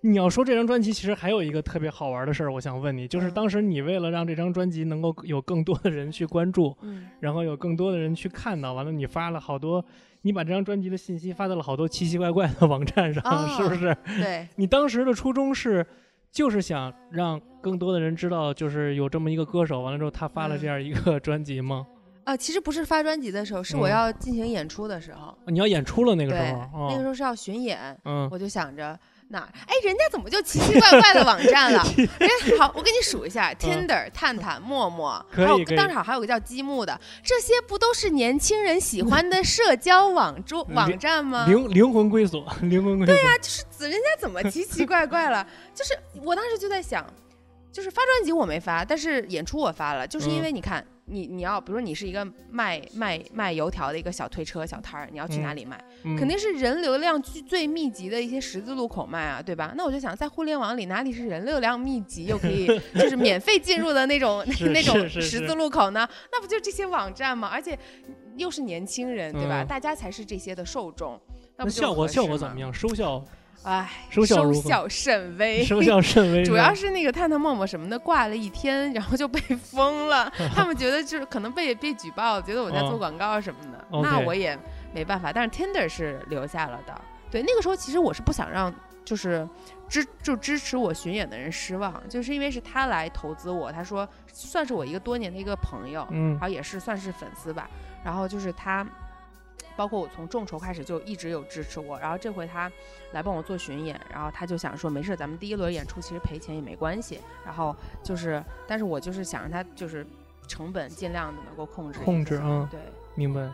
你要说这张专辑，其实还有一个特别好玩的事儿，我想问你，就是嗯当时你为了让这张专辑能够有更多的人去关注，嗯，然后有更多的人去看到，完了你发了好多，你把这张专辑的信息发到了好多奇奇怪怪的网站上，哦是不是？对，你当时的初衷是，就是想让更多的人知道，就是有这么一个歌手，完了之后他发了这嗯样一个 专辑吗？啊，其实不是发专辑的时候，是我嗯要进行演出的时候。你要演出了那个时对候，，那个时候，候是要巡演，嗯，我就想着 哪儿，哎，人家怎么就奇奇怪怪的网站了？人家好，我给你数一下：Tinder、探探、陌陌，还有当场还有个叫积木的，这些不都是年轻人喜欢的社交网 桌灵网站吗？灵灵魂归所，灵魂归宿。对呀、就是子人家怎么奇奇怪怪了？就是我当时就在想，就是发专辑我没发，但是演出我发了，就是因嗯为你看，你你要比如说你是一个卖卖卖油条的一个小推车小摊儿，你要去哪嗯里卖？嗯肯定是人流量最最密集的一些十字路口卖啊，对吧？那我就想，在互联网里哪里是人流量密集又可以 就是免费进入的那种是那种十字路口呢？那不就这些网站吗？而且又是年轻人，对吧？嗯大家才是这些的受众。那那不就效果效果怎么？样？收效唉，收效甚微。收效甚微。主要是是那个探探陌陌什么的挂了一天，然后就被封了。他们觉得就是可能被被举报，觉得我在做哦广告什么的。那我也没办法。但是 Tinder 是留下了的。对，那个时候其实我是不想让就是支就支持我巡演的人失望，就是因为是他来投资我，他说算是我一个多年的一个朋友，嗯然后也是算是粉丝吧。然后就是他，包括我从众筹开始就一直有支持我。然后这回他来帮我做巡演，然后他就想说没事，咱们第一轮演出其实赔钱也没关系。然后就是，但是我就是想让他就是成本尽量的能够控制控制啊对。明白。